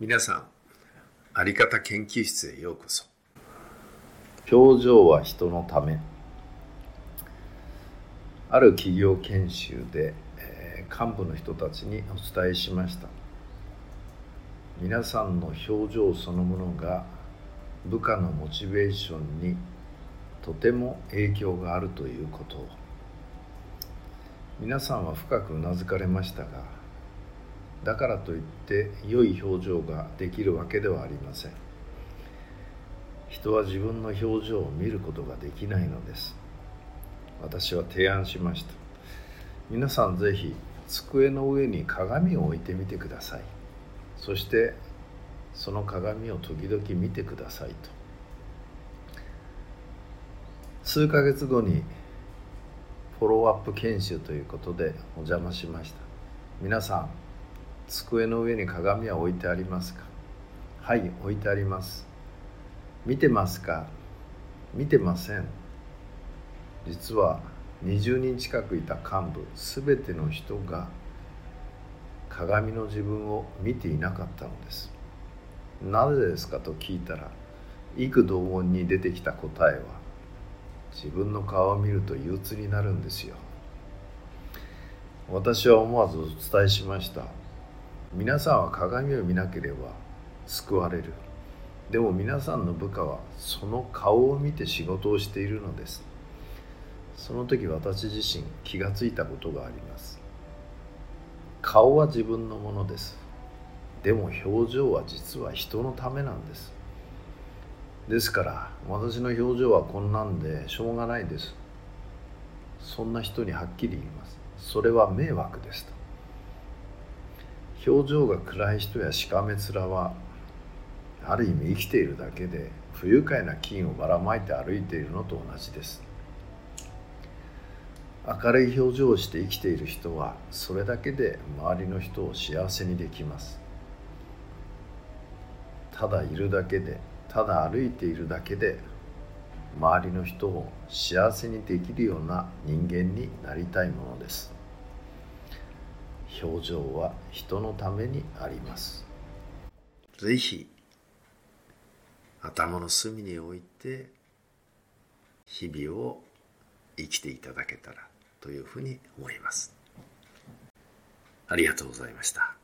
皆さんあり方研究室へようこそ。表情は人のため。ある企業研修で、えー、幹部の人たちにお伝えしました。皆さんの表情そのものが部下のモチベーションにとても影響があるということを。皆さんは深くうなずかれましたがだからといって良い表情ができるわけではありません。人は自分の表情を見ることができないのです。私は提案しました。皆さんぜひ机の上に鏡を置いてみてください。そしてその鏡を時々見てくださいと。数ヶ月後にフォローアップ研修ということでお邪魔しました。皆さん机の上に鏡は置いてありますか？はい置いてあります。見てますか？見てません。実は20人近くいた幹部全ての人が鏡の自分を見ていなかったのです。なぜですかと聞いたら幾同音に出てきた答えは自分の顔を見ると憂鬱になるんですよ。私は思わずお伝えしました。皆さんは鏡を見なければ救われる。でも皆さんの部下はその顔を見て仕事をしているのです。その時私自身気がついたことがあります。顔は自分のものです。でも表情は実は人のためなんです。ですから私の表情はこんなんでしょうがないです。そんな人にはっきり言います。それは迷惑ですと。表情が暗い人やしかめ面はある意味生きているだけで不愉快な菌をばらまいて歩いているのと同じです。明るい表情をして生きている人はそれだけで周りの人を幸せにできます。ただいるだけでただ歩いているだけで周りの人を幸せにできるような人間になりたいものです。表情は人のためにありますぜひ頭の隅に置いて日々を生きていただけたらというふうに思います。ありがとうございました。